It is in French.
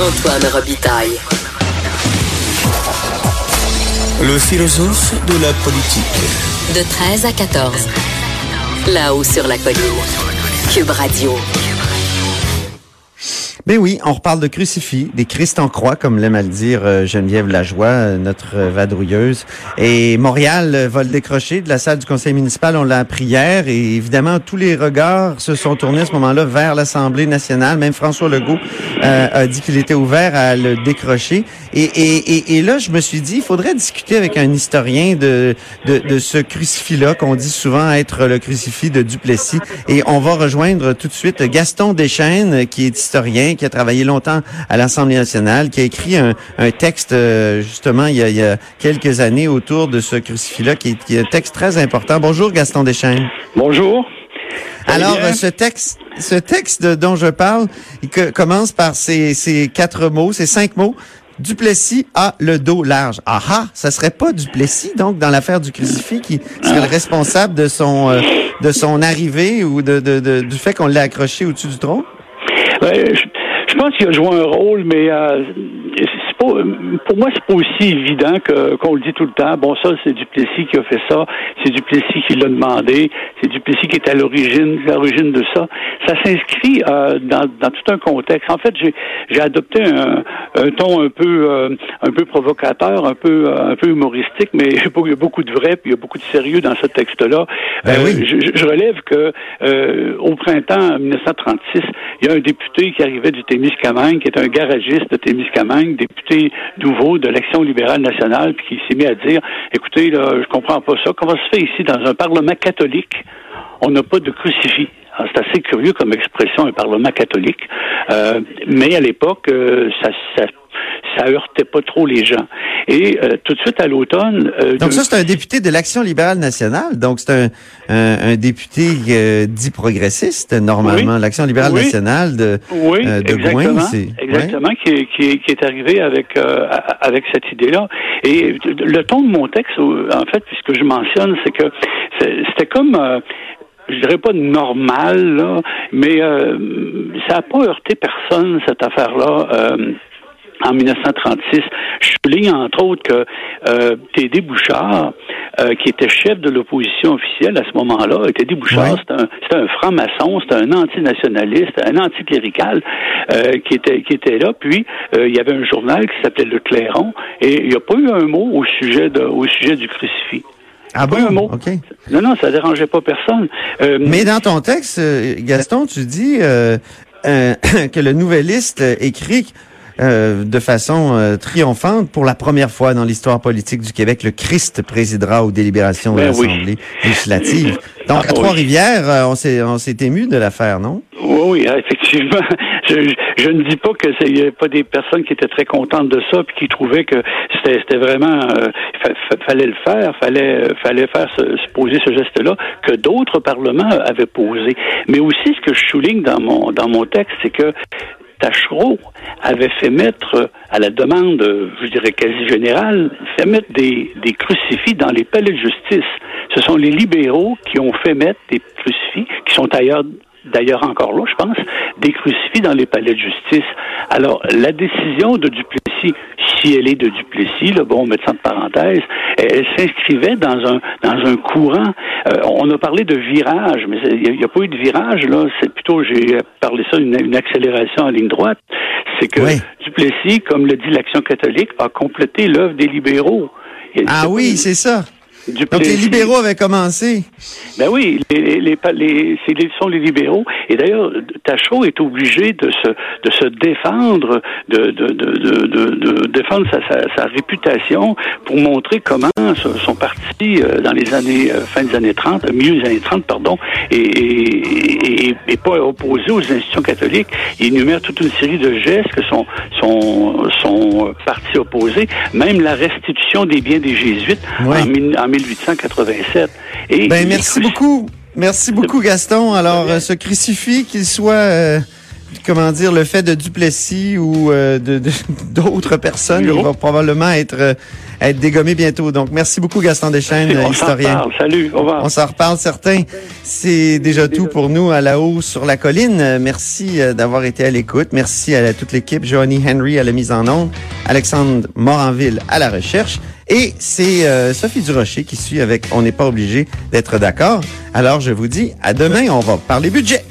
Antoine Robitaille. Le philosophe de la politique. De 13 à 14. Là-haut sur la colline. Cube Radio. Ben oui, on reparle de crucifix, des Christ en croix, comme l'aime à le dire euh, Geneviève Lajoie, euh, notre vadrouilleuse. Et Montréal euh, va le décrocher de la salle du conseil municipal, on l'a appris hier, et évidemment, tous les regards se sont tournés à ce moment-là vers l'Assemblée nationale. Même François Legault a dit qu'il était ouvert à le décrocher. Et, et, et, là, je me suis dit, il faudrait discuter avec un historien de, de, de ce crucifix-là, qu'on dit souvent être le crucifix de Duplessis. Et on va rejoindre tout de suite Gaston Deschênes, qui est historien, qui a travaillé longtemps à l'Assemblée nationale, qui a écrit un, un texte euh, justement il y, a, il y, a, quelques années autour de ce crucifix-là, qui, qui, est un texte très important. Bonjour Gaston Deschênes. Bonjour. Alors, ce texte, ce texte dont je parle, il commence par ces, ces quatre mots, ces cinq mots. Duplessis a le dos large. Ah ah, ça serait pas Duplessis donc dans l'affaire du crucifix qui serait le responsable de son euh, de son arrivée ou de, de, de du fait qu'on l'ait accroché au-dessus du tronc? Ouais, je, je, pense qu'il a joué un rôle, mais euh, pas, pour moi, c'est pas aussi évident que qu'on le dit tout le temps. Bon, ça, c'est Duplessis qui a fait ça, c'est Duplessis qui l'a demandé, c'est Duplessis qui est à l'origine, l'origine de ça. Ça s'inscrit euh, dans, dans tout un contexte. En fait, j'ai j'ai adopté un, un, ton un peu euh, un peu provocateur, un peu euh, un peu humoristique, mais il y a beaucoup de vrai, puis il y a beaucoup de sérieux dans ce texte-là. Ben oui. je, je, relève que au printemps 1936, il y a un député qui arrivait du Témiscamingue, qui est un garagiste de Témiscamingue, député nouveau de l'Action libérale nationale, puis qui s'est mis à dire, écoutez, là, je comprends pas ça. Comment se fait ici, dans un Parlement catholique, on n'a pas de crucifix? C'est assez curieux comme expression, un Parlement catholique. Euh, mais à l'époque, euh, ça, ça ça heurtait pas trop les gens. Et euh, tout de suite à l'automne. Euh, donc ça, c'est un député de l'Action libérale nationale. Donc c'est un, un, un, député euh, dit progressiste normalement. Oui. L'Action libérale oui. nationale de oui, euh, de exactement, Gouin. Exactement, ouais. qui, est, qui, est, qui, est, arrivé avec euh, avec cette idée-là. Et le ton de mon texte, en fait, puisque je mentionne, c'est que c'était comme je dirais pas normal, là, mais euh, ça n'a pas heurté personne, cette affaire-là. Euh, en 1936. Je souligne entre autres que euh, Tédé Bouchard, euh, qui était chef de l'opposition officielle à ce moment-là, Tédé Bouchard, ouais. c'était un, un franc-maçon, c'était un antinationaliste, un anticlérical euh, qui était qui était là. Puis euh, il y avait un journal qui s'appelait Le Clairon, et il n'y a pas eu un mot au sujet de, au sujet du crucifix. Ah bon? Un mot. OK. Non, non, ça dérangeait pas personne. Euh, Mais dans ton texte, Gaston, tu dis euh, euh, que le nouvelliste écrit euh, de façon euh, triomphante pour la première fois dans l'histoire politique du Québec. Le Christ présidera aux délibérations ben de l'Assemblée oui. législative. Donc, ah, à Trois-Rivières, oui. on s'est on s'est ému de l'affaire, non? Oui, oui, effectivement. Je, je, je, ne dis pas que il n'y avait pas des personnes qui étaient très contentes de ça puis qui trouvaient que c'était vraiment euh, fa, fallait le faire, fallait fallait faire se, se poser ce geste-là que d'autres parlements avaient posé. Mais aussi ce que je souligne dans mon dans mon texte, c'est que Tachereau avait fait mettre, à la demande, je dirais quasi générale, fait mettre des, des crucifix dans les palais de justice. Ce sont les libéraux qui ont fait mettre des crucifix, qui sont ailleurs d'ailleurs encore là, je pense, des crucifix dans les palais de justice. Alors, la décision de Duplessis, si elle est de Duplessis, là, bon, ça en parenthèse, elle, s'inscrivait dans un dans un courant. Euh, on a parlé de virage, mais il n'y a, a, pas eu de virage, là. C'est plutôt, j'ai parlé ça, une, une, accélération en ligne droite. C'est que oui. Duplessis, comme le dit l'Action catholique, a complété l'œuvre des libéraux. Ah oui, c'est ça. Donc les libéraux avaient commencé. Ben oui, les, les, les, sont les libéraux. Et d'ailleurs, Tachereau est obligé de se, de se défendre, de, de, de, de, défendre sa, sa, réputation pour montrer comment son parti, euh, dans les années, euh, fin des années 30, milieu des années 30, pardon, et, pas opposé aux institutions catholiques. Il énumère toute une série de gestes que son, son, son parti opposé, même la restitution des biens des jésuites en, 1887. Et ben, merci beaucoup. Merci beaucoup, Gaston. Alors, euh, ce crucifix, qu'il soit, euh, comment dire, le fait de Duplessis ou euh, de d'autres personnes, il va probablement être être dégommé bientôt. Donc, merci beaucoup, Gaston Deschênes, On historien. Salut, au revoir. On s'en reparle, certains. C'est déjà tout pour nous à la haut sur la colline. Merci d'avoir été à l'écoute. Merci à toute l'équipe. Johnny Henry à la mise en onde. Alexandre Moranville à la recherche. Et c'est euh, Sophie Durocher qui suit avec On n'est pas obligé d'être d'accord. Alors je vous dis à demain, on va parler budget.